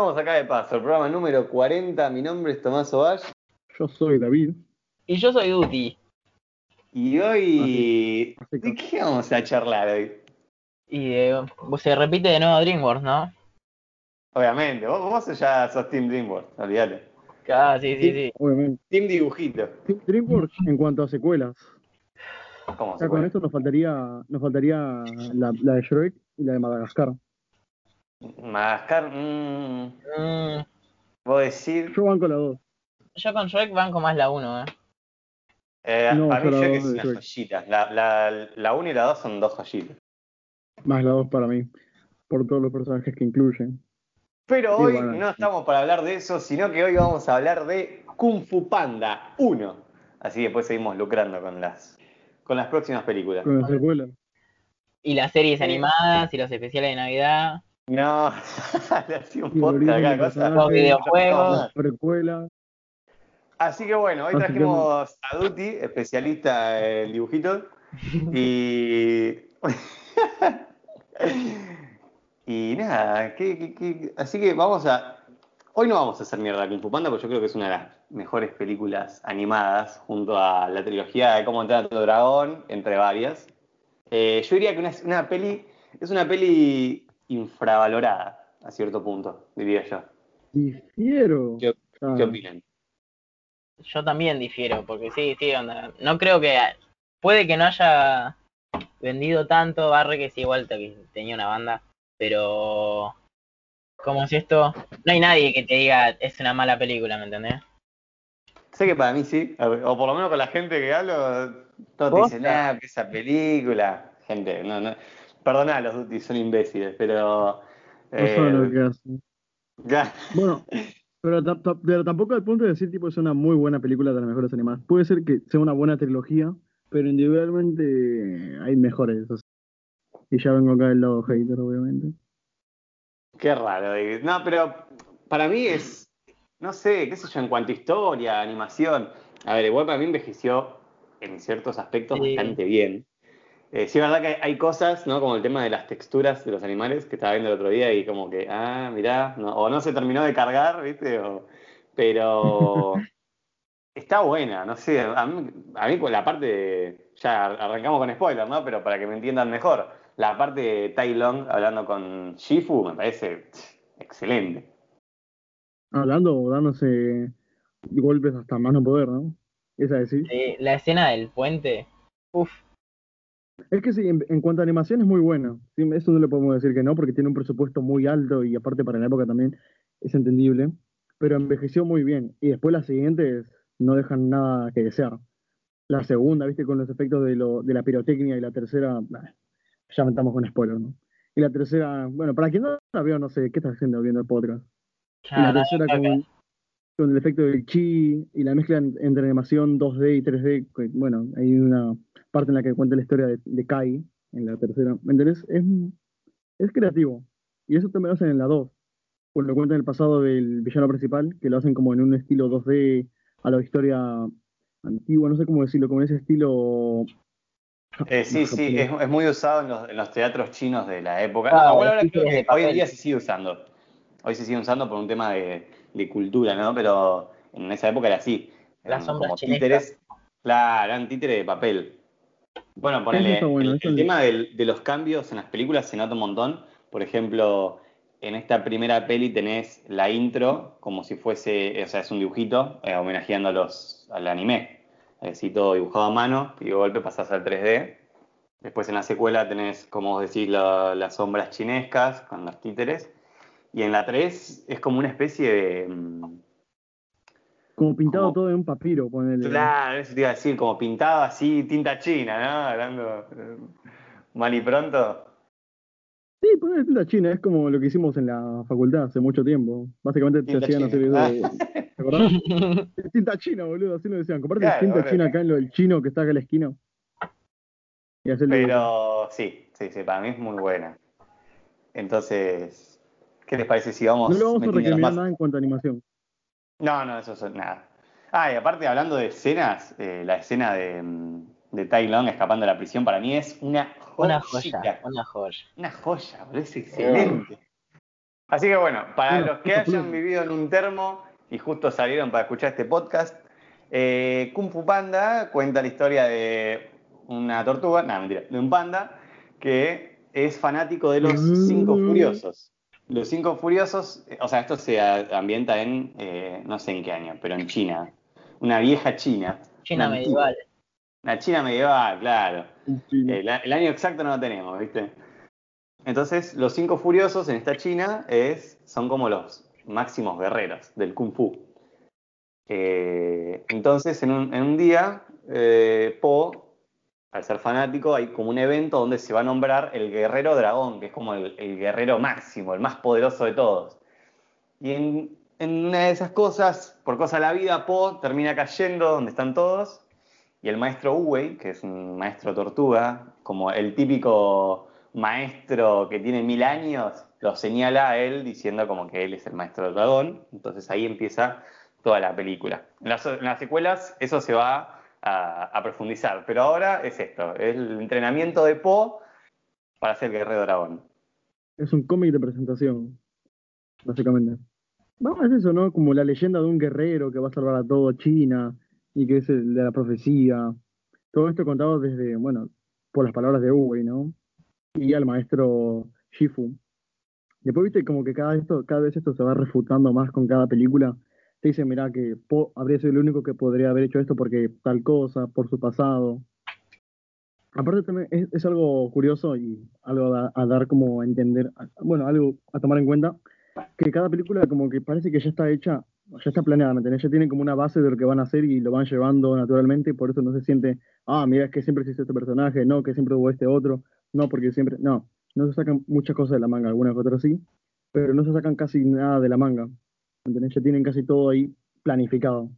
Estamos acá de paso, el programa número 40. Mi nombre es Tomás Ovalle. Yo soy David. Y yo soy Duty. Y hoy. Así- así ¿De qué vamos a charlar hoy? Y eh, se repite de nuevo DreamWorks, ¿no? Obviamente, vos, vos ya sos Team DreamWorks, olvídate. Ah, sí, sí, sí. Obviamente. Team Dibujito. Team DreamWorks en cuanto a secuelas. ¿Cómo con esto nos faltaría, nos faltaría la, la de Shrek y la de Madagascar. Madagascar, mmm, Mm, vos decir. Yo banco la dos. yo con Shrek banco más la 1, ¿eh? Eh, No, para mí Shrek es una Shrek. joyita. La, la, la 1 y la 2 son dos joyitas. Más la dos para mí. Por todos los personajes que incluyen. Pero hoy bueno, no sí. estamos para hablar de eso, sino que hoy vamos a hablar de Kung Fu Panda 1. Así que después seguimos lucrando con las, con las próximas películas. Con la secuela. Y las series Sí. animadas y los especiales de Navidad. No, le hacía un podcast acá, del cosa. personaje, Los videojuegos. Precuela. Así que bueno, hoy que- trajimos a Duty, especialista en dibujitos. Y. y nada, ¿qué- qué- qué? así que vamos a. Hoy no vamos a hacer mierda Kung Fu Panda porque yo creo que es una de las mejores películas animadas junto a la trilogía de Cómo entrenar a tu dragón, entre varias. Eh, yo diría que una, una peli es una peli infravalorada a cierto punto, diría yo. Difiero. ¿Qué- Ah, ¿Qué opinan? Yo también difiero, porque sí, sí, onda. No creo que. Puede que no haya vendido tanto, Barre que sí, igual te- tenía una banda, pero. Como si esto. No hay nadie que te diga es una mala película, ¿me entendés? Sé que para mí sí, o por lo menos con la gente que hablo, todos dicen, ah, que esa película. Gente, no, no. Perdona, los Duty son imbéciles, pero. no saben lo eh, que hacen. ya- Bueno, pero, ta- ta- pero tampoco al punto de decir tipo es una muy buena película de las mejores animadas. Puede ser que sea una buena trilogía, pero individualmente hay mejores. o sea. Y ya vengo acá del lado hater, obviamente. Qué raro. David. No, pero para mí es. No sé, qué sé yo, en cuanto a historia, animación. A ver, igual para mí envejeció en ciertos aspectos Sí. bastante bien. Eh, sí, es verdad que hay, cosas, ¿no? Como el tema de las texturas de los animales que estaba viendo el otro día y como que, ah, mirá, no- o no se terminó de cargar, ¿viste? O- pero está buena, no sé. A mí, a mí con la parte de- Ya arrancamos con spoilers, ¿no? Pero para que me entiendan mejor, la parte de Tai Long hablando con Shifu me parece excelente. Hablando o dándose golpes hasta más no poder, ¿no? Esa de sí. Sí, la escena del puente. Uf, Es que sí, en, en cuanto a animación es muy buena. Sí, eso no le podemos decir que no, porque tiene un presupuesto muy alto y aparte para la época también es entendible. Pero envejeció muy bien. Y después las siguientes no dejan nada que desear. La segunda, viste, con los efectos de, lo, de la pirotecnia y la tercera, bah, ya estamos con spoiler, ¿no? Y la tercera, bueno, para quien no la veo, no sé, ¿qué estás haciendo viendo el podcast? Y la tercera con, con el efecto del chi y la mezcla en- entre animación 2D y 3D. que, Bueno, hay una parte en la que cuenta la historia de, de Kai en la tercera. ¿Me entendés? Es, es creativo. Y eso también lo hacen en la 2. Cuando cuentan el pasado del villano principal, que lo hacen como en un estilo 2D a la historia antigua, no sé cómo decirlo, como en ese estilo. Eh, sí, sí, es, es muy usado en los, en los teatros chinos de la época. Ah, No, bueno, ahora creo que hoy en día se sigue usando. Hoy se sigue usando por un tema de, de cultura, ¿no? Pero en esa época era así. Eran Las sombras como títeres. Claro, eran títeres de papel. Bueno, ponele, bueno, el, el tema del- de los cambios en las películas se nota un montón. Por ejemplo, en esta primera peli tenés la intro como si fuese, o sea, es un dibujito eh, homenajeando a los, al anime. Así todo dibujado a mano y de golpe pasás al 3D. Después en la secuela tenés, como vos decís, la- las sombras chinescas con los títeres. Y en la 3 es como una especie de... mm, Como pintado como- todo en un papiro, ponele. Claro, eso te iba a decir, como pintado así, tinta china, ¿no? Hablando eh, mal y pronto. Sí, ponele tinta china, es como lo que hicimos en la facultad hace mucho tiempo. Básicamente te Tinta hacían hacer china. videos de- ¿Te acordás? Tinta china, boludo, así lo decían. Comparte Claro, tinta boludo. china acá en lo del chino que está acá en la esquina. Y Pero sí, sí, sí, para mí es muy buena. Entonces, ¿qué les parece si vamos No le vamos a más? nada en cuanto a animación. No, no, eso es nada. Ah, y aparte hablando de escenas, eh, la escena de, mm, de Tai Long escapando de la prisión para mí es una Una joyita. joya, una joya. Una joya, boludo, es excelente. Así que bueno, para los que hayan vivido en un termo y justo salieron para escuchar este podcast, eh, Kung Fu Panda cuenta la historia de una tortuga, no, mentira, de un panda que es fanático de los cinco Mm. furiosos. Los cinco furiosos, eh, o sea, esto se ambienta en, eh, no sé en qué año, pero en China. Una vieja China. China una antigua. medieval. Una China medieval, claro. Sí. El, el año exacto no lo tenemos, ¿viste? Entonces, los cinco furiosos en esta China es, son como los máximos guerreros del Kung Fu. Eh, entonces, en un, en un día, eh, Po, al ser fanático, hay como un evento donde se va a nombrar el guerrero dragón, que es como el, guerrero máximo, el más poderoso de todos. Y en, una de esas cosas, por cosa de la vida, Po termina cayendo donde están todos y el maestro Uwei, que es un maestro tortuga, como el típico maestro que tiene mil años, lo señala a él diciendo como que él es el maestro del dragón. Entonces ahí empieza toda la película. Las, en las secuelas eso se va a, profundizar, pero ahora es esto, es el entrenamiento de Po para ser guerrero dragón. Es un cómic de presentación, básicamente. No, es eso, ¿no? Como la leyenda de un guerrero que va a salvar a todo China y que es el de la profecía. Todo esto contado desde, bueno, por las palabras de Uwei, ¿no? Y al maestro Shifu. Después, viste, como que cada, esto, cada vez esto se va refutando más con cada película. Te dicen, mira, que habría sido el único que podría haber hecho esto porque tal cosa, por su pasado. Aparte también es, es algo curioso y algo a, a dar como a entender, bueno, algo a tomar en cuenta, que cada película como que parece que ya está hecha, ya está planeada, ¿me? Ya tienen como una base de lo que van a hacer y lo van llevando naturalmente, y por eso no se siente, ah, mira, es que siempre existe este personaje, no, que siempre hubo este otro, no, porque siempre, no, no se sacan muchas cosas de la manga, algunas otras sí, pero no se sacan casi nada de la manga, ¿me entendés? Ya tienen casi todo ahí planificado.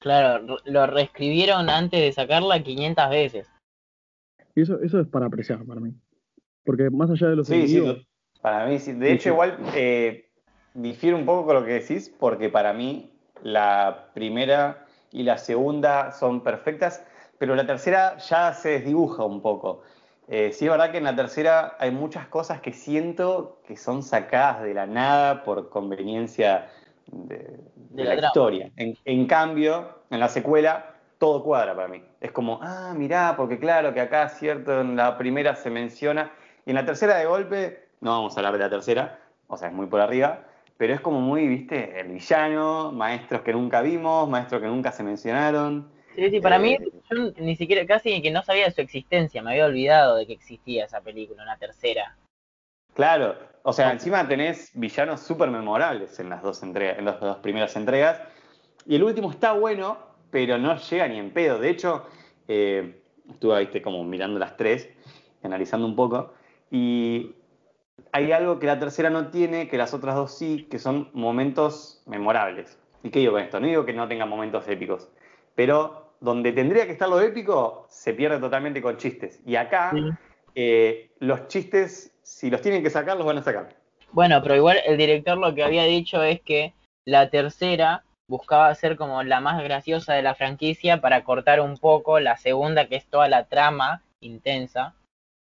Claro, lo reescribieron antes de sacarla 500 veces. Y eso, eso es para apreciar para mí. Porque más allá de los Sí, sí, para mí sí. De Sí, hecho, sí. igual eh, difiere un poco con lo que decís, porque para mí la primera y la segunda son perfectas, pero la tercera ya se desdibuja un poco. Eh, sí, es verdad que en la tercera hay muchas cosas que siento que son sacadas de la nada por conveniencia de, de De la, historia. En, en cambio, en la secuela, todo cuadra para mí. Es como, ah, mirá, porque claro que acá, cierto, en la primera se menciona, y en la tercera de golpe, no vamos a hablar de la tercera, o sea, es muy por arriba, pero es como muy, viste, el villano, maestros que nunca vimos, maestros que nunca se mencionaron. Sí, sí, para mí, Eh, yo ni siquiera, casi que no sabía de su existencia, me había olvidado de que existía esa película, una tercera. Claro, o sea, encima tenés villanos súper memorables en las dos entregas, en las dos primeras entregas. Y el último está bueno, pero no llega ni en pedo. De hecho, eh, estuve viste, como mirando las tres, analizando un poco, y hay algo que la tercera no tiene, que las otras dos sí, que son momentos memorables. ¿Y qué digo con esto? No digo que no tengan momentos épicos, pero donde tendría que estar lo épico, se pierde totalmente con chistes. Y acá, Sí. eh, los chistes, si los tienen que sacar, los van a sacar. Bueno, pero igual el director lo que había dicho es que la tercera buscaba ser como la más graciosa de la franquicia para cortar un poco la segunda, que es toda la trama intensa,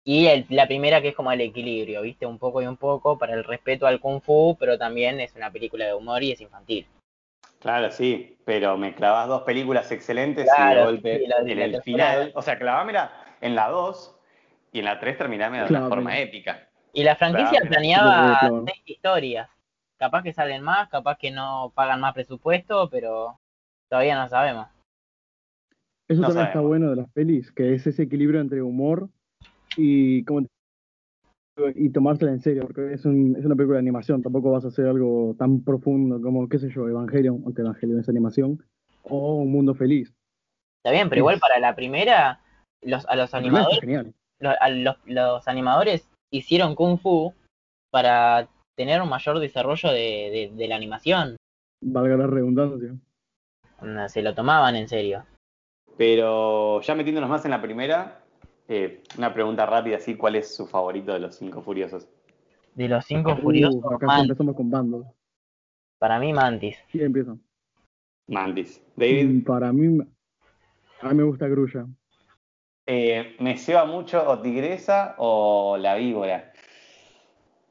y el- la primera que es como el equilibrio, ¿viste? Un poco y un poco para el respeto al kung fu, pero también es una película de humor y es infantil. Claro, sí, pero me clavas dos películas excelentes y de golpe sí, la- en la el final, o sea, clavámela en la 2 y en la 3 terminame de una forma épica. Y la franquicia Claro, planeaba claro. seis historias. Capaz que salen más, capaz que no pagan más presupuesto, pero todavía no sabemos. Eso No también está bueno de las pelis, que es ese equilibrio entre humor y como y tomársela en serio, porque es, un- es una película de animación, tampoco vas a hacer algo tan profundo como, qué sé yo, Evangelion, aunque Evangelion es animación, o Un Mundo Feliz. Está bien, pero igual para la primera, los, a los animadores, a los, los animadores hicieron Kung Fu para tener un mayor desarrollo de, de- de la animación. Valga la redundancia. Se lo tomaban en serio. Pero ya metiéndonos más en la primera, eh, una pregunta rápida así, ¿cuál es su favorito de los cinco furiosos? De los cinco Uh, furiosos, acá sí Mantis. empezamos con bandos. para mí Mantis. ¿Quién empieza? Mantis. David, Mm, Para mí, a mí me gusta Grulla. eh, ¿me ceba mucho o Tigresa o la víbora?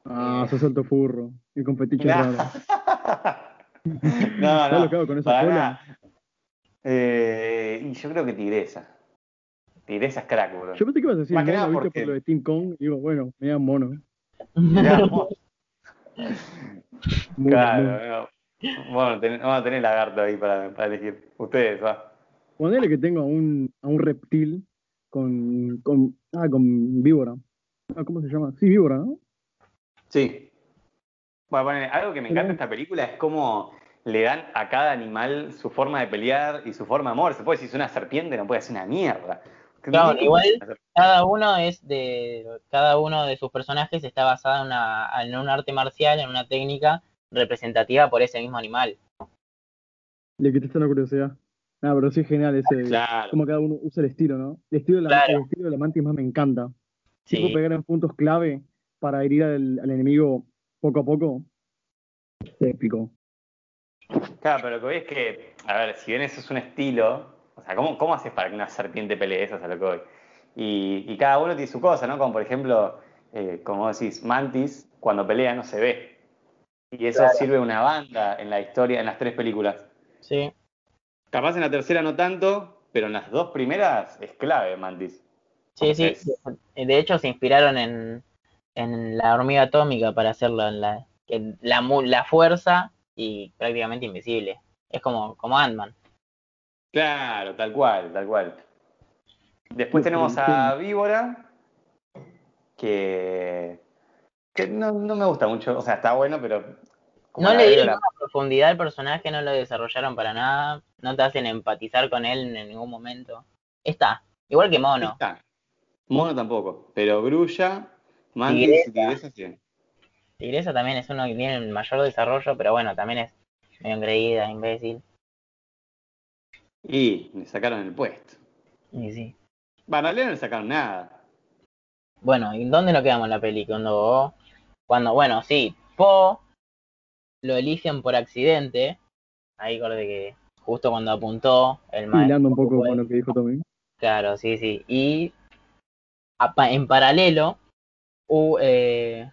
Ah, sos alto furro. Y con fetiches No. raros. No, ¿Sabes no. lo que hago con esa cola? nada. Eh, y yo creo que tigresa. Tigresa es crack, bro. Yo pensé que ibas a decir Más que mono, nada viste, porque- por lo de Team Kong. Y digo, bueno, me da mono. Mirá vos. Mono, Claro, no. Bueno, ten- vamos a tener lagarto ahí para, para elegir. Ustedes, va. Ponele que tengo a un, a un reptil con, con. Ah, con víbora. Ah, ¿Cómo se llama? Sí, víbora, ¿no? Sí. Bueno, ponele, algo que me encanta de esta película es cómo le dan a cada animal su forma de pelear y su forma de amor. Se puede decir, es una serpiente, no puede ser una mierda. Claro, ¿Qué- igual-? Cada uno es de. Cada uno de sus personajes está basado en, una, en un arte marcial, en una técnica representativa por ese mismo animal. Le quitaste una curiosidad. Ah, pero sí es genial ese. Claro. Como cada uno usa el estilo, ¿no? El estilo de la, Claro. el estilo de la mantis más me encanta. Tipo Sí, pegar en puntos clave para herir al, al enemigo poco a poco. Épico. Claro, pero lo que voy es que, a ver, si bien eso es un estilo, sea, ¿cómo, cómo haces para que una serpiente pelee? Eso es a lo que voy. Y, y cada uno tiene su cosa, ¿no? Como por ejemplo, eh, como decís, Mantis, cuando pelea no se ve. Y eso Claro. sirve una banda en la historia, en las tres películas. sí. Capaz en la tercera no tanto, pero en las dos primeras es clave Mantis. Sí, sí. Entonces, De hecho, se inspiraron en, en la hormiga atómica para hacerlo en la, que la, la fuerza y prácticamente invisible. Es como, como Ant-Man. Claro, tal cual, tal cual. Después tenemos a Víbora, que, que no, no me gusta mucho, o sea, está bueno, pero... No le dieron la- profundidad al personaje, no lo desarrollaron para nada, no te hacen empatizar con él en ningún momento. Está, igual que Mono. Está. Mono tampoco, pero Grulla, Mantis y Tigresa sí. Tigresa también es uno que tiene el mayor desarrollo, pero bueno, también es medio engreída, imbécil. Y le sacaron el puesto. Y sí. Bueno, no le sacaron nada. Bueno, ¿y dónde nos quedamos en la peli? Cuando, cuando bueno, sí, Po lo eligen por accidente. Ahí acordé que justo cuando apuntó el maestro. Hilando un poco fue- con lo que dijo Tommy. Claro, sí, sí. Y en paralelo, u- eh,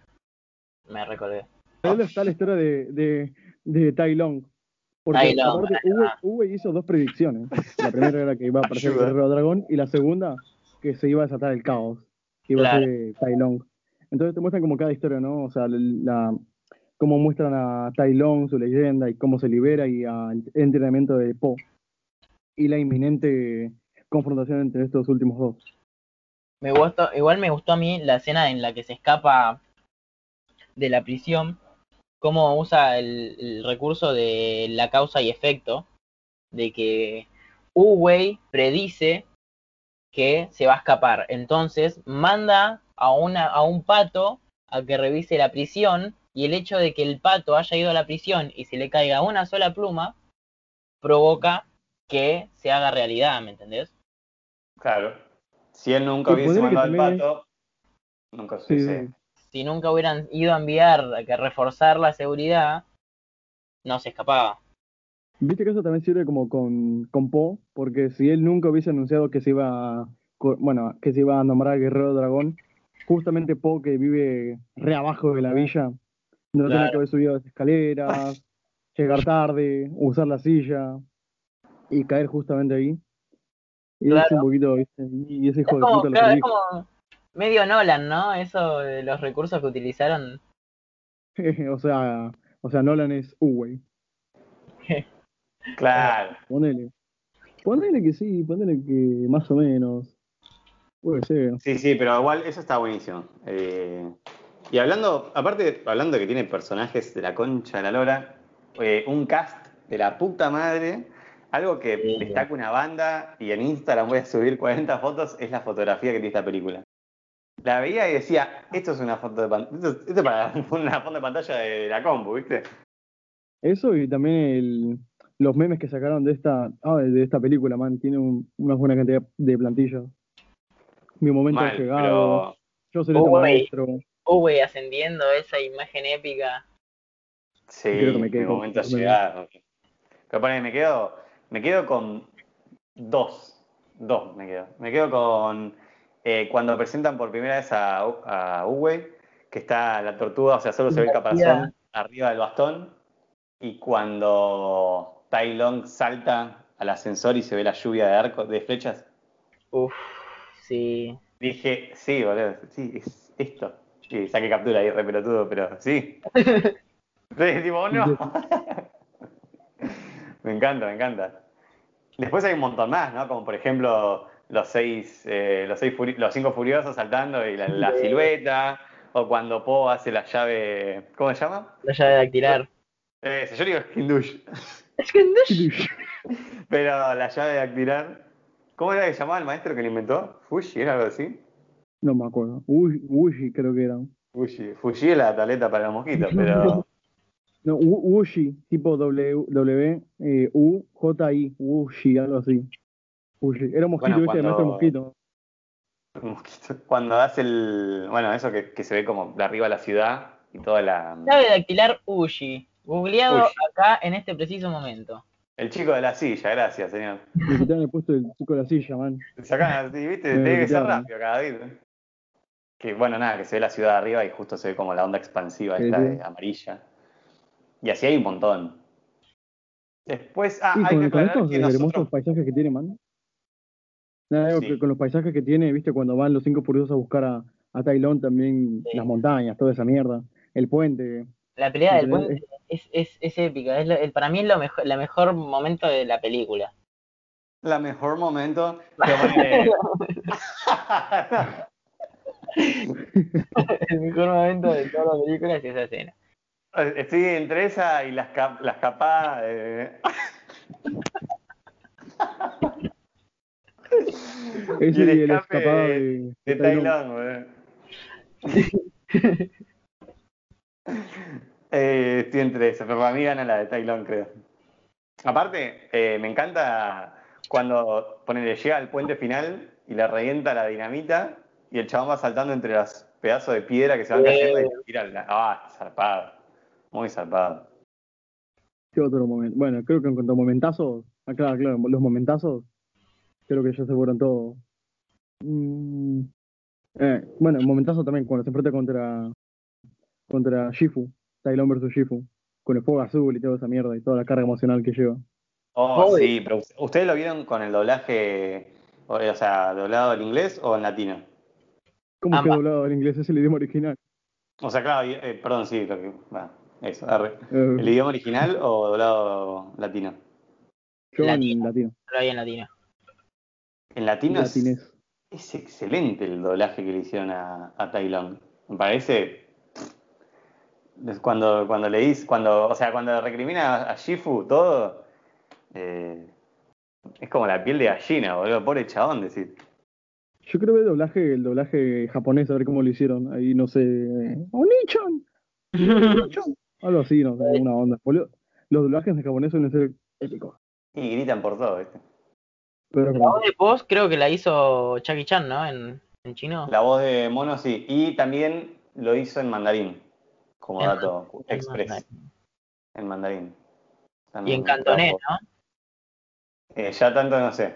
me recordé. Está la historia de, de, de Tai Long. Porque aparte, Uwe, hizo dos predicciones. La primera era que iba a aparecer el guerrero dragón y la segunda que se iba a desatar el caos. Que iba Claro. a ser Tai Long. Entonces te muestran como cada historia, ¿no? O sea, la, cómo muestran a Tai Long, su leyenda y cómo se libera y al entrenamiento de Po. Y la inminente confrontación entre estos últimos dos. Me gustó, igual me gustó a mí la escena en la que se escapa de la prisión, cómo usa el, el recurso de la causa y efecto, de que Uwey predice que se va a escapar, entonces manda a, una, a un pato a que revise la prisión y el hecho de que el pato haya ido a la prisión y se le caiga una sola pluma provoca que se haga realidad, ¿me entendés? Claro. Si él nunca hubiese mandado al pato, nunca Sí, sucede. sí. Si nunca hubieran ido a enviar a que reforzar la seguridad, no se escapaba. Viste que eso también sirve como con, con Po, porque si él nunca hubiese anunciado que se iba a, bueno, que se iba a nombrar Guerrero Dragón, justamente Po que vive re abajo de la villa, no Claro. que haber subido las escaleras, llegar tarde, usar la silla y caer justamente ahí. Y es un poquito, ¿viste? y ese hijo Es de como, puta lo claro, es predijo. como medio Nolan, ¿no? Eso de los recursos que utilizaron. o sea, o sea, Nolan es Uwey. Claro. Ponele. Ponele que sí, ponele que más o menos. Puede ser. Sí, sí, pero igual eso está buenísimo. Eh, y hablando, aparte, hablando de que tiene personajes de la concha de la lora, eh, un cast de la puta madre, algo que Sí. destaca una banda, y en Instagram voy a subir 40 fotos, es la fotografía que tiene esta película. La veía y decía, esto es una foto de pantalla, esto, es- esto es para una foto de pantalla de la compu, ¿viste? Eso y también el, los memes que sacaron de esta ah, de esta película, man, tiene un- una buena cantidad de plantillas. Mi momento Mal, llegado, pero yo seré tu maestro. Uwe ascendiendo esa imagen épica. Sí, Creo que me quedé mi momento ha llegado. Pero ponele, me quedo, me quedo con dos. Dos me quedo. Me quedo con eh, cuando presentan por primera vez a, a Uwe, que está la tortuga, o sea, solo se ve el caparazón arriba del bastón. Y cuando Tai Long salta al ascensor y se ve la lluvia de arcos, de flechas. Uf, sí. Dije, sí, boludo, sí, es esto. Y saqué captura ahí, re pelotudo, pero sí. Sí, tipo, no. me encanta, me encanta. Después hay un montón más, ¿no? Como por ejemplo los seis, eh, los, seis los cinco furiosos saltando y la, silueta, o cuando Po hace la llave, ¿cómo se llama? La llave dactilar. Eh, yo digo Skindush. Skindush. Pero la llave dactilar, ¿cómo era que se llamaba el maestro que lo inventó? ¿Fushi? ¿Era algo así? No me acuerdo. Wushi creo que era. Fushi. Fushi es la taleta para los mosquitos, pero... No, Wushi, tipo W, W eh, U, J, I, Wushi, algo así. Era un mosquito, bueno, cuando, ese mosquito. mosquito. Cuando hace el. Bueno, eso que, que, se ve como de arriba la ciudad y toda la. Sabe dactilar Ushi. Googleado acá en este preciso momento. El chico de la silla, gracias, señor. Me quitaron el puesto del chico de la silla, man. Sacan, ¿viste? Tiene que ser rápido cada vez. Que bueno, nada, que se ve la ciudad de arriba y justo se ve como la onda expansiva esta de amarilla. Y así hay un montón. Después, ah, hay que aclarar que nosotros... hermosos paisajes que tiene, man. Nada, que con los paisajes que tiene, viste, cuando van los cinco furiosos a buscar a, a también las montañas, toda esa mierda. El puente. La pelea del puente es, es, es épica. Es el, para mí es lo mejor, la mejor momento de la película. La mejor momento. el mejor momento de toda la película es esa escena. Estoy entre esa y las, cap las capas. Eh. Ese y el, escapado de, de, Tailandia, eh, estoy entre pero para mí gana la de Tailandia, creo. Aparte, eh, me encanta cuando ponele, llega al puente final y le revienta la dinamita y el chabón va saltando entre los pedazos de piedra que se van cayendo y tira la. ¡Ah, zarpado! Muy salvado. ¿Qué otro momento? Bueno, creo que en cuanto a momentazos, ah, claro, claro, los momentazos, creo que ya se fueron todos. Mm, eh, bueno, momentazo también cuando se enfrenta contra contra Shifu, Tailon versus Shifu, con el fuego azul y toda esa mierda y toda la carga emocional que lleva. Oh, sí, pero ¿ustedes lo vieron con el doblaje, o, sea, doblado al inglés o en latino? ¿Cómo que doblado al inglés? Es el idioma original. O sea, claro, eh, perdón, sí, lo que, eso, arre. Eh, ¿El idioma original o doblado latino? Yo en latino. Lo hay en latino. En latino es, es, excelente el doblaje que le hicieron a, a Me parece. Cuando, cuando le dice, cuando, o sea, cuando recrimina a Shifu todo, eh, es como la piel de gallina, boludo, pobre chabón decir. Yo creo que el doblaje, el doblaje japonés, a ver cómo lo hicieron. Ahí no sé. ¡Onichan! ¡Onichan! Algo así, no sé, una onda. Los doblajes de japonés suelen ser épicos. Y gritan por todo, ¿viste? Pero, la voz de voz creo que la hizo Chucky Chan, ¿no? En, en, chino. La voz de Mono sí. Y también lo hizo en mandarín, como dato express. En mandarín. y en cantonés, ¿no? Eh, ya tanto no sé.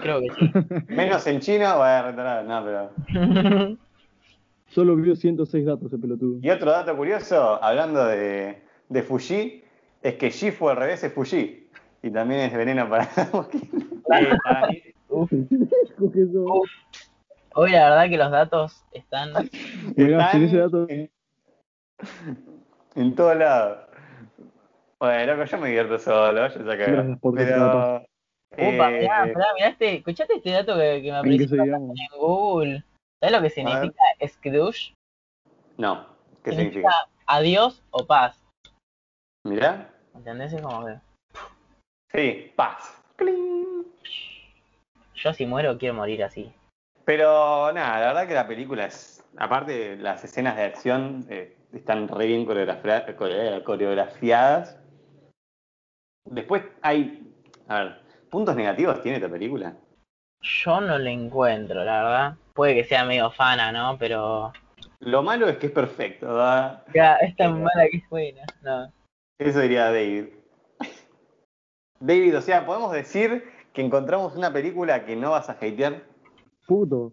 Creo que sí. Menos en chino, voy a retorar, no, pero. Solo vio 106 datos ese pelotudo. Y otro dato curioso, hablando de, de Fuji, es que Shifu al revés es Fuji. Y también es veneno para mosquitos. Hoy la verdad que los datos están, están ese dato... en, en todos lados. Bueno, loco, yo me divierto solo, yo. Gracias por Pero, Upa, mirá, mirá, mirá este, escuchaste este dato que, que me apareció en Google. ¿Sabes lo que significa Skdush? No, ¿qué significa? Adiós o paz. Mirá. ¿Entendés? Es como que. Sí, paz. Yo si muero quiero morir así. Pero nada, la verdad que la película es. Aparte, las escenas de acción eh, están re bien coreografiadas. Después hay. A ver, ¿puntos negativos tiene esta película? Yo no le encuentro, la verdad. Puede que sea medio fana, ¿no? Pero. Lo malo es que es perfecto, ¿verdad? Ya, es tan mala que es buena. No. Eso diría David. David, o sea, podemos decir que encontramos una película que no vas a hatear. Puto.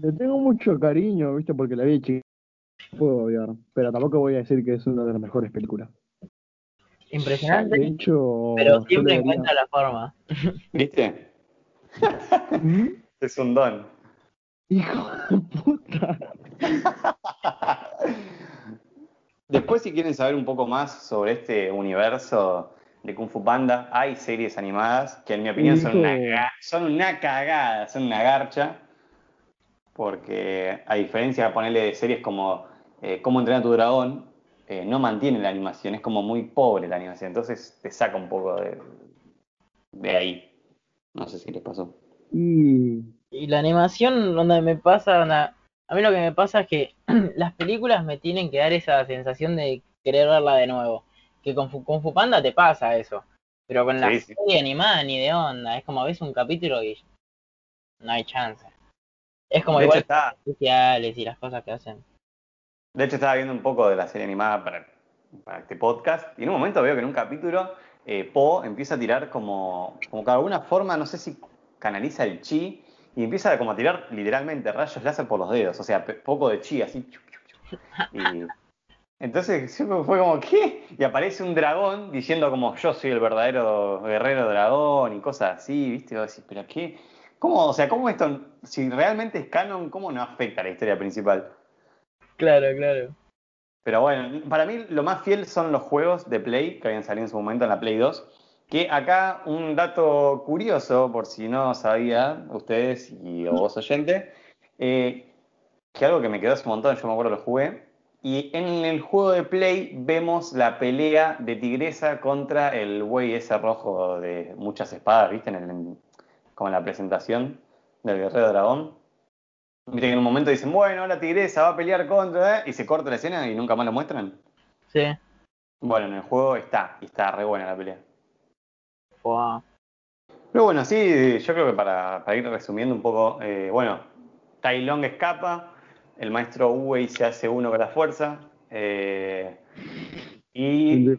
Le tengo mucho cariño, ¿viste? Porque la vi chica. puedo odiar. Pero tampoco voy a decir que es una de las mejores películas. De Impresionante, hecho, pero siempre daría- encuentra la forma. ¿Viste? ¿Mm? Es un don. Hijo de puta. Después, si quieren saber un poco más sobre este universo de Kung Fu Panda, hay series animadas que en mi opinión son una, son una cagada, son una garcha, porque a diferencia de ponerle de series como eh, Cómo entrenar a tu dragón, eh, no mantiene la animación, es como muy pobre la animación, entonces te saca un poco de, de ahí. No sé si les pasó. Y Y la animación, donde me pasa, onda, a mí lo que me pasa es que las películas me tienen que dar esa sensación de querer verla de nuevo. Que con Fu, Kung Fu Panda te pasa eso. Pero con la Sí, sí. serie animada ni de onda. Es como ves un capítulo y no hay chance. Es como De hecho, igual está, especiales y las cosas que hacen. De hecho, estaba viendo un poco de la serie animada para, para este podcast y en un momento veo que en un capítulo eh, Po empieza a tirar como, como que de alguna forma, no sé si canaliza el chi y empieza como a tirar literalmente rayos láser por los dedos, o sea, poco de chi, así. Y entonces siempre fue como, ¿qué? Y aparece un dragón diciendo como yo soy el verdadero guerrero dragón y cosas así, ¿viste? Y vos decís, ¿pero qué? ¿Cómo, o sea, cómo esto, si realmente es canon, cómo no afecta a la historia principal? Claro, claro. Pero bueno, para mí lo más fiel son los juegos de Play que habían salido en su momento en la Play 2. Que acá un dato curioso, por si no sabía ustedes y o vos oyente, eh, que algo que me quedó hace un montón, yo me acuerdo lo jugué. Y en el juego de Play vemos la pelea de Tigresa contra el güey ese rojo de muchas espadas, ¿viste? En el, como en la presentación del Guerrero Dragón. Viste que en un momento dicen, bueno, la tigresa va a pelear contra, ¿eh? y se corta la escena y nunca más lo muestran. Sí. Bueno, en el juego está, y está re buena la pelea. Wow. Pero bueno, sí, yo creo que para, para ir resumiendo un poco, eh, bueno, Tai Long escapa, el maestro Uwei se hace uno con la fuerza, eh, y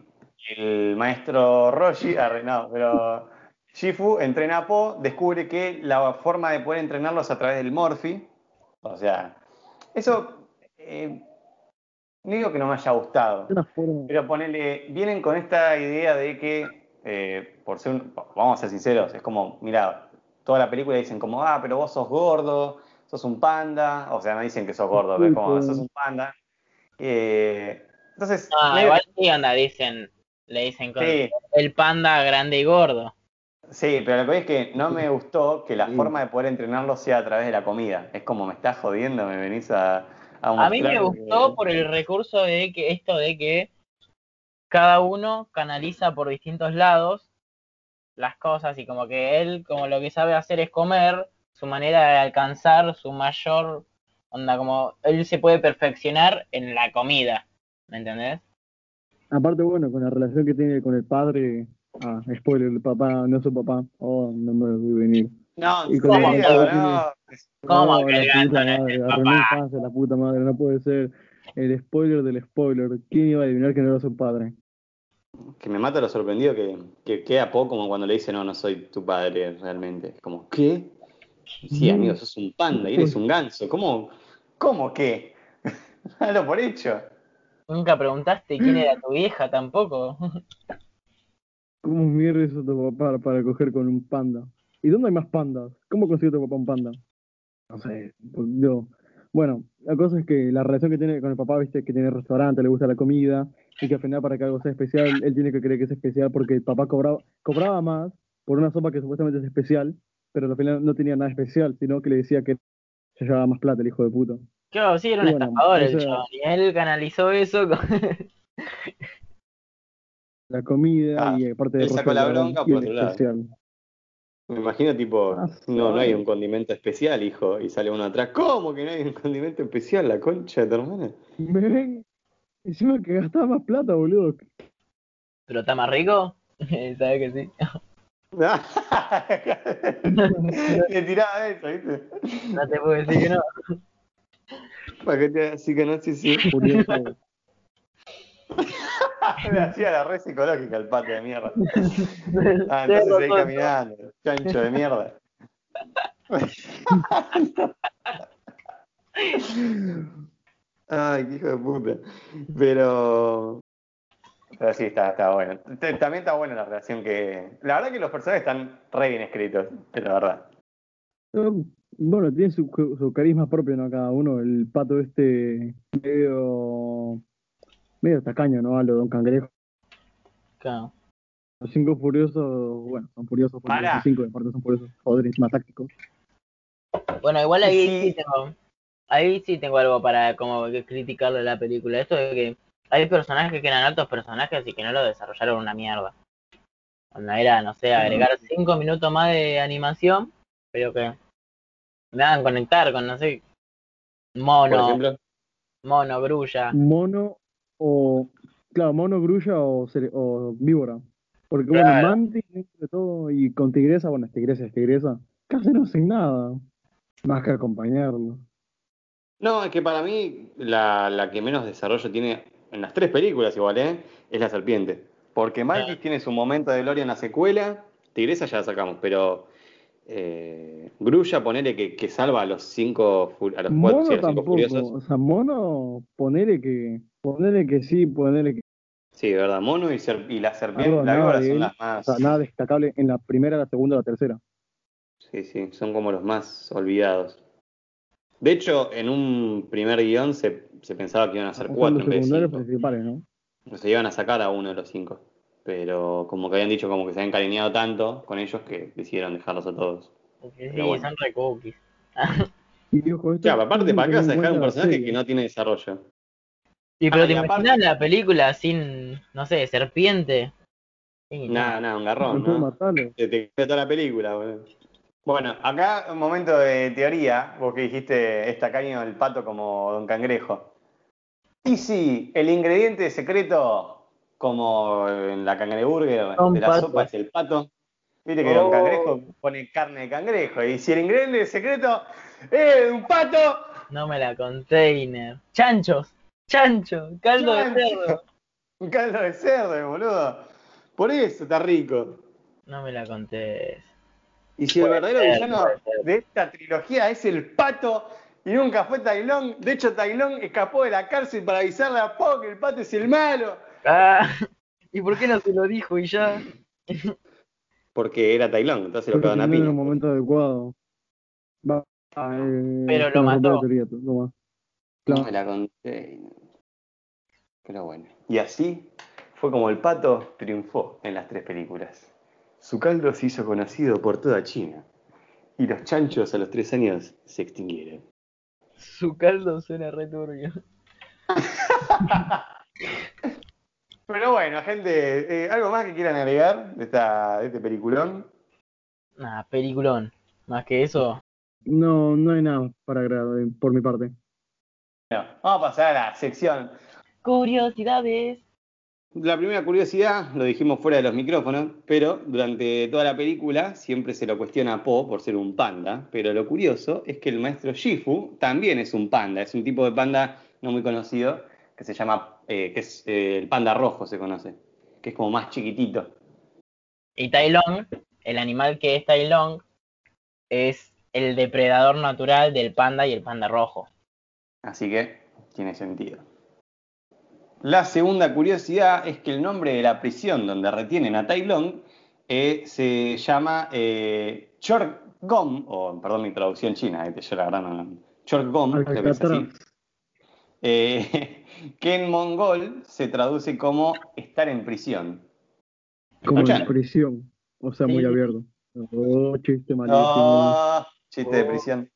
el maestro Roshi, arre, no, pero Shifu entrena a Po, descubre que la forma de poder entrenarlos es a través del Morphy. O sea, eso eh, no digo que no me haya gustado, pero ponele, vienen con esta idea de que, eh, por ser un- vamos a ser sinceros, es como, mira, toda la película dicen como, ah, pero vos sos gordo, sos un panda, o sea, no dicen que sos gordo, pero es como, sos un panda. Eh, entonces, Ah, medio igual sí, onda, dicen, le dicen con Sí. el panda grande y gordo. Sí, pero lo que voy es que no me gustó que la Sí. forma de poder entrenarlo sea a través de la comida. Es como me estás jodiendo, me venís a, a A mí me gustó que- por el recurso de que esto de que cada uno canaliza por distintos lados las cosas y como que él como lo que sabe hacer es comer, su manera de alcanzar su mayor onda como él se puede perfeccionar en la comida, ¿me entendés? Aparte, bueno, con la relación que tiene con el padre. Ah, spoiler, el papá no es su papá. Oh, no me voy a venir. No, Y el padre no. ¿Cómo No, que la el gato puta no es el papá? la puta madre, no puede ser. El spoiler del spoiler. ¿Quién iba a adivinar que no era su padre? Que me mata lo sorprendido que, que queda poco como cuando le dice, no, no soy tu padre realmente. Es como, ¿qué? Sí, amigo, sos un panda y eres un ganso. ¿Cómo? ¿Cómo qué? Dalo por hecho. Nunca preguntaste quién era tu vieja tampoco. ¿Cómo mierda hizo tu papá para coger con un panda? ¿Y dónde hay más pandas? ¿Cómo consiguió tu papá un panda? No sé, pues, yo. Bueno, la cosa es que la relación que tiene con el papá, viste, que tiene restaurante, le gusta la comida, y que al final para que algo sea especial, él tiene que creer que es especial porque el papá cobraba, cobraba más por una sopa que supuestamente es especial, pero al final no tenía nada especial, sino que le decía que se llevaba más plata el hijo de puta. Claro, sí, era un Y bueno, estafador el chabón, y él canalizó eso con... La comida Ah, y aparte de él sacó la bronca por otro lado. especial. Me imagino tipo, Ah, no, no hay un condimento especial, hijo. Y sale uno atrás, ¿cómo que no hay un condimento especial? La concha de tu hermana. Me ven, encima que gastaba más plata, boludo. ¿Pero está más rico? ¿Sabes que sí? Le tiraba eso, ¿viste? No te puedo decir que no. Para que te así que no, sí, sí. Me hacía la red psicológica el pato de mierda. Ah, entonces seguí caminando, chancho de mierda. Ay, qué hijo de puta. Pero. Pero sí, está, está bueno. T- También está buena la relación que. La verdad que los personajes están re bien escritos, es la verdad. Bueno, tiene su, su carisma propio, ¿no? Cada uno. El pato este medio. medio tacaño, ¿no? A lo Don Cangrejo. Claro. Los cinco furiosos, bueno, son furiosos porque los cinco de parte son furiosos. Joder, es más táctico. Bueno, igual ahí Sí. sí tengo, ahí sí tengo algo para como que criticarle a la película. Esto de que hay personajes que eran altos personajes y que no lo desarrollaron una mierda. Cuando era, no sé, agregar cinco minutos más de animación, pero que me hagan conectar con, no sé, mono, mono, grulla. Mono o. Claro, mono, grulla o, o víbora. Porque Claro. bueno, Mantis, dentro de todo, y con Tigresa, bueno, es Tigresa, es Tigresa, casi no hacen nada. Más que acompañarlo. No, es que para mí la, la que menos desarrollo tiene en las tres películas igual, ¿eh? Es la serpiente. Porque Mantis tiene su momento de gloria en la secuela, Tigresa ya la sacamos, pero eh, Grulla, ponele que, que salva a los cinco, a los cuatro, Mono sí, a los cinco furiosos. O sea, mono, ponele que. Ponele que sí, ponele que. Sí, verdad, Mono y, ser- y la serpiente, la víbora son él. las O más. sea, nada destacable en la primera, la segunda, la tercera. Sí, sí, son como los más olvidados. De hecho, en un primer guion se, se pensaba que iban a ser cuatro los en vez de principales, ¿no? O se iban a sacar a uno de los cinco. Pero como que habían dicho como que se habían encariñado tanto con ellos que decidieron dejarlos a todos. Porque sí, bueno. son re cookies. Y Ya, aparte, ¿para qué vas a dejar un personaje serie. que no tiene desarrollo? Y pero Ah, te aparte- imaginas la película sin, no sé, serpiente. Sí, no. Nada, nada, un garrón, No. Te, te toda la película, boludo. Bueno, acá un momento de teoría, vos que dijiste es tacaño el pato como Don Cangrejo. Y si el ingrediente secreto, como en la cangreburger de la sopa, es el pato, viste que Don Oh. Cangrejo pone carne de cangrejo. Y si el ingrediente secreto es un pato, No me la container. Chanchos, chancho, caldo de cerdo. un caldo de cerdo, boludo. Por eso está rico. No me la contés. Y si el verdadero ser, villano de esta trilogía es el pato y nunca fue Tai Lung, de hecho Tai Lung escapó de la cárcel para avisarle a Po que el pato es el malo. Ah, ¿y por qué no se lo dijo y ya? Porque era Tai Lung, entonces lo Porque quedó a no en el piña. momento adecuado. Va, eh, Pero lo mató. la teoría, no más. No Claro. me la conté. Pero bueno. Y así fue como el pato triunfó en las tres películas. Su caldo se hizo conocido por toda China. Y los chanchos a los tres años se extinguieron. Su caldo suena re turbio. Pero bueno, gente, eh, ¿algo más que quieran agregar de, esta, de este peliculón? Nah, peliculón. Más que eso. No, no hay nada para agregar eh, por mi parte. Bueno, vamos a pasar a la sección. Curiosidades. La primera curiosidad, lo dijimos fuera de los micrófonos, pero durante toda la película siempre se lo cuestiona a Po por ser un panda, pero lo curioso es que el maestro Shifu también es un panda, es un tipo de panda no muy conocido, que se llama, eh, que es eh, el panda rojo se conoce, que es como más chiquitito. Y Tai Lung, el animal que es Tai Lung, es el depredador natural del panda y el panda rojo. Así que tiene sentido. La segunda curiosidad es que el nombre de la prisión donde retienen a Tai Lung eh, se llama eh, Chorgom, o perdón mi traducción china, eh, yo la verdad no. Chorgom, que así. Eh, que en mongol se traduce como estar en prisión. Como en prisión. O sea, muy Sí. abierto. Oh, chiste malísimo. Oh, chiste de Oh. prisión.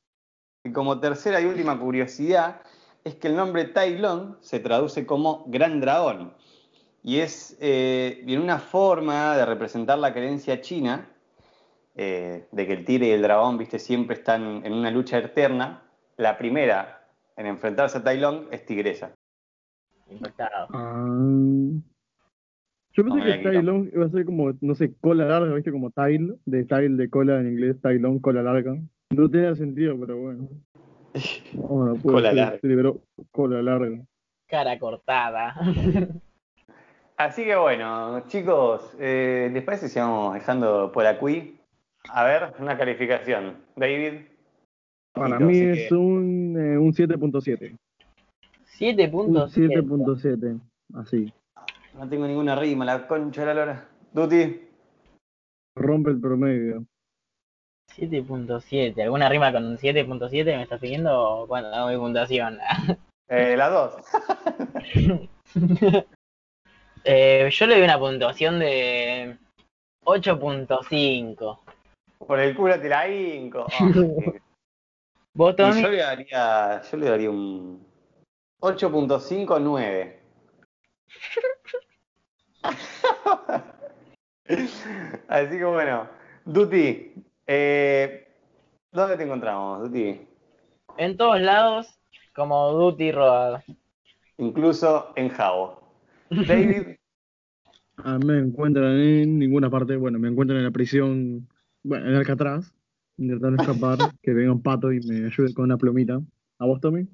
Y como tercera y última curiosidad, es que el nombre Tai Lung se traduce como gran dragón. Y es eh, una forma de representar la creencia china eh, de que el tigre y el dragón, viste, siempre están en una lucha eterna. La primera en enfrentarse a Tai Lung es tigresa. Impactado. Ah. Yo pensé No, que. Tai Long iba a ser como, no sé, cola larga, ¿viste? Como Tile, de Tile de cola en inglés, Tai Long, cola larga. No tenía sentido, pero bueno. Bueno, Cola ser, larga. se liberó cola larga. Cara cortada. Así que bueno, chicos, eh, ¿les parece si vamos dejando por aquí? A ver, una calificación. David. Para mí es que- un, eh, un 7.7. 7.7. 7.7. Así. No tengo ninguna rima, la concha de la lora. Duty. Rompe el promedio. 7.7. ¿Alguna rima con 7.7 me estás pidiendo o cuándo hago mi puntuación? Eh, las dos. Eh, yo le doy una puntuación de 8.5. Por el culo te la hinco. Oh, ¿Vos, y Tommy? yo le daría, yo le daría un 8.59. Así que bueno, Duty, eh, ¿dónde te encontramos, Duty? En todos lados, como Duty Road. Incluso en Jabo. David, Ah, me encuentran en ninguna parte. Bueno, me encuentran en la prisión, bueno, en Alcatraz, intentando escapar, que venga un pato y me ayude con una plumita. ¿A vos, Tommy?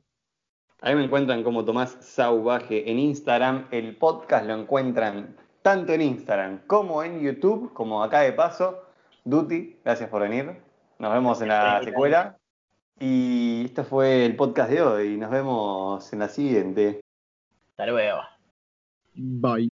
a mí me encuentran como Tomás Sauvaje en Instagram. El podcast lo encuentran tanto en Instagram como en YouTube, como acá de paso. Duty, gracias por venir. Nos vemos en la secuela. Y esto fue el podcast de hoy. Nos vemos en la siguiente. Hasta luego. Bye.